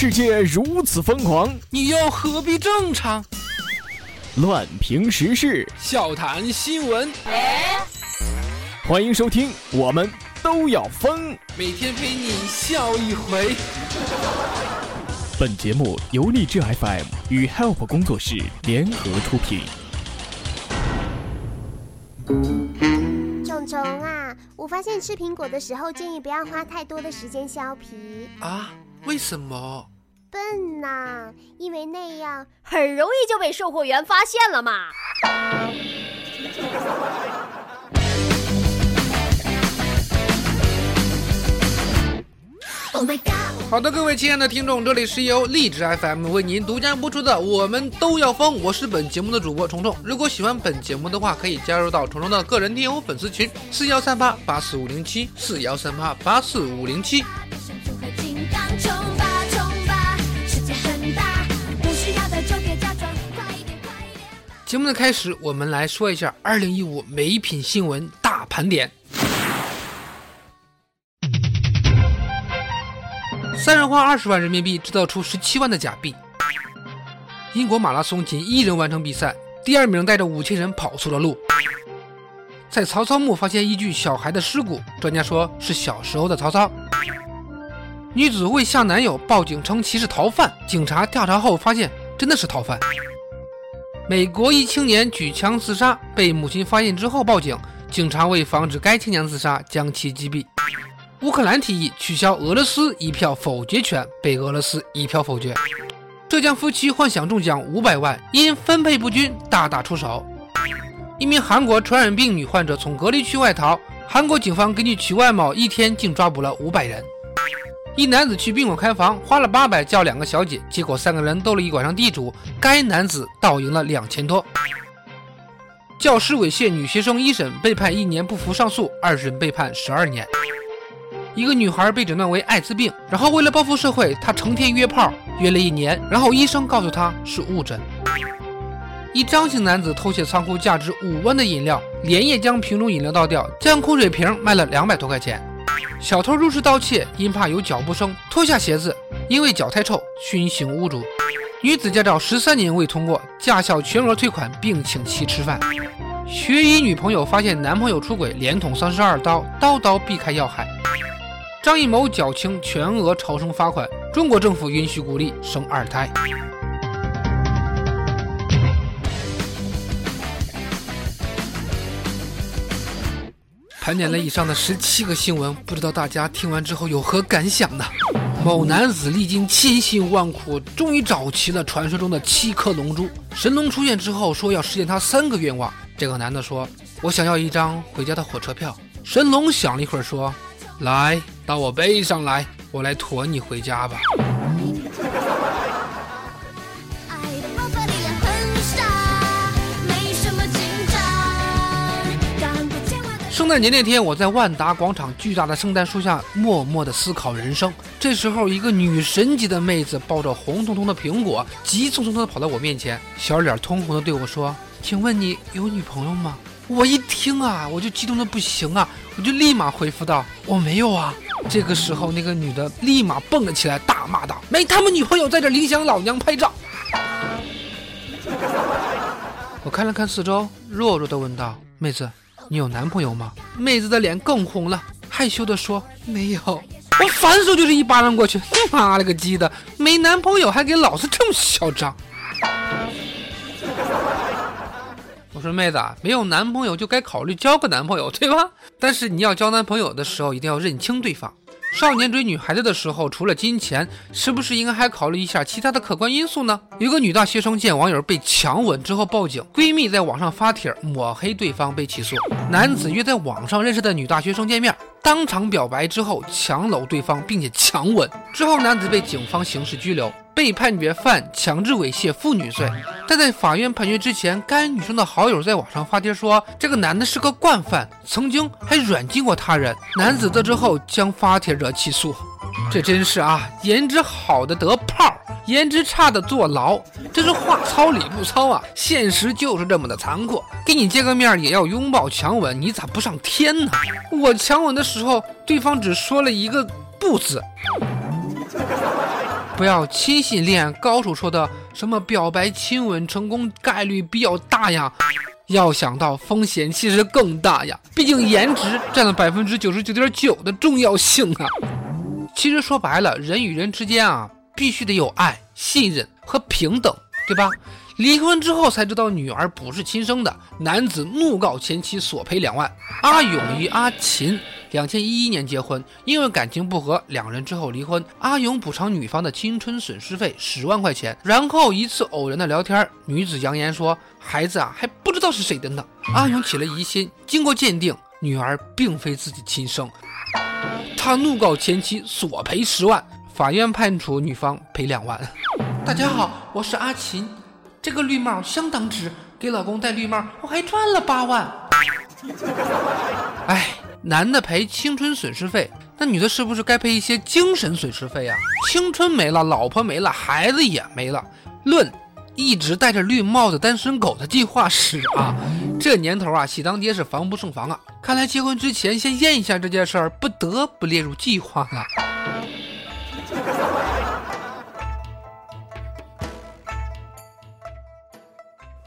世界如此疯狂，你又何必正常？乱评时事，笑谈新闻，欢迎收听，我们都要疯。每天陪你笑一回。本节目由荔枝 FM 与 Help 工作室联合出品。虫虫啊，我发现吃苹果的时候建议不要花太多的时间削皮。啊？为什么？笨呐，因为那样很容易就被售货员发现了嘛。好的，各位亲爱的听众，这里是由荔枝 FM 为您独家播出的《我们都要疯》，我是本节目的主播虫虫。如果喜欢本节目的话，可以加入到虫虫的个人听友粉丝群：四幺三八八四五零七，四幺三八八四五零七。节目的开始，我们来说一下二零一五美品新闻大盘点。三人花二十万人民币制造出十七万的假币。英国马拉松仅一人完成比赛，第二名带着五千人跑错了路。在曹操墓发现一具小孩的尸骨，专家说是小时候的曹操。女子为向男友报警称其是逃犯，警察调查后发现真的是逃犯。美国一青年举枪自杀，被母亲发现之后报警，警察为防止该青年自杀，将其击毙。乌克兰提议取消俄罗斯一票否决权，被俄罗斯一票否决。浙江夫妻幻想中奖五百万，因分配不均大打出手。一名韩国传染病女患者从隔离区外逃，韩国警方根据其外貌，一天竟抓捕了五百人。一男子去宾馆开房，花了八百叫两个小姐，结果三个人斗了一晚上地主，该男子倒赢了两千多。教师猥亵女学生一审被判一年不服上诉，二审被判十二年。一个女孩被诊断为艾滋病，然后为了报复社会，她成天约炮，约了一年，然后医生告诉她是误诊。一张姓男子偷窃仓库价值五万的饮料，连夜将瓶中饮料倒掉，将空水瓶卖了两百多块钱。小偷入室盗窃，因怕有脚步声，脱下鞋子，因为脚太臭，熏醒屋主。女子驾照十三年未通过，驾校全额退款，并请其吃饭。学医女朋友发现男朋友出轨，连捅三十二刀，刀刀避开要害。张艺谋缴清全额超生罚款，中国政府允许鼓励生二胎。盘点了以上的十七个新闻，不知道大家听完之后有何感想呢？某男子历经千辛万苦，终于找齐了传说中的七颗龙珠。神龙出现之后，说要实现他三个愿望。这个男的说：“我想要一张回家的火车票。”神龙想了一会儿，说：“来，到我背上来，我来驮你回家吧。”圣诞节那天，我在万达广场巨大的圣诞树下默默的思考人生。这时候，一个女神级的妹子抱着红彤彤的苹果，急匆匆的跑到我面前，小脸通红的对我说：“请问你有女朋友吗？”我一听啊，我就激动的不行啊，我就立马回复道：“我没有啊。”这个时候，那个女的立马蹦了起来，大骂道：“没他们女朋友在这影响老娘拍照！”我看了看四周，弱弱的问道：“妹子。”你有男朋友吗？妹子的脸更红了，害羞的说：“没有。”我反手就是一巴掌过去，妈了个鸡的，没男朋友还给老子这么嚣张！我说妹子，没有男朋友就该考虑交个男朋友，对吧？但是你要交男朋友的时候，一定要认清对方。少年追女孩子的时候，除了金钱，是不是应该还考虑一下其他的客观因素呢？有个女大学生见网友被强吻之后报警，闺蜜在网上发帖抹黑对方，被起诉。男子约在网上认识的女大学生见面，当场表白之后强搂对方，并且强吻之后，男子被警方刑事拘留。被判决犯强制猥亵妇女罪，但在法院判决之前，该女生的好友在网上发帖说，这个男的是个惯犯，曾经还软禁过他人。男子得知后将发帖者起诉。这真是啊，颜值好的得炮，颜值差的坐牢，这是话糙理不糙啊！现实就是这么的残酷，给你见个面也要拥抱强吻，你咋不上天呢？我强吻的时候，对方只说了一个不字。不要轻信恋爱高手说的什么表白亲吻成功概率比较大呀。要想到风险其实更大呀，毕竟颜值占了百分之九十九点九的重要性啊。其实说白了，人与人之间啊，必须得有爱、信任和平等，对吧？离婚之后才知道女儿不是亲生的，男子怒告前妻索赔两万。阿勇与阿琴两千一一年结婚，因为感情不和，两人之后离婚。阿勇补偿女方的青春损失费十万块钱，然后一次偶然的聊天，女子扬言说孩子啊还不知道是谁的呢。阿勇起了疑心，经过鉴定，女儿并非自己亲生。他怒告前妻索赔十万，法院判处女方赔两万。大家好，我是阿琴，这个绿帽相当值，给老公戴绿帽，我还赚了八万。哎，男的赔青春损失费，那女的是不是该赔一些精神损失费呀？青春没了，老婆没了，孩子也没了。论一直戴着绿帽子单身狗的计划史啊，这年头啊，喜当爹是防不胜防啊。看来结婚之前先验一下这件事儿，不得不列入计划了。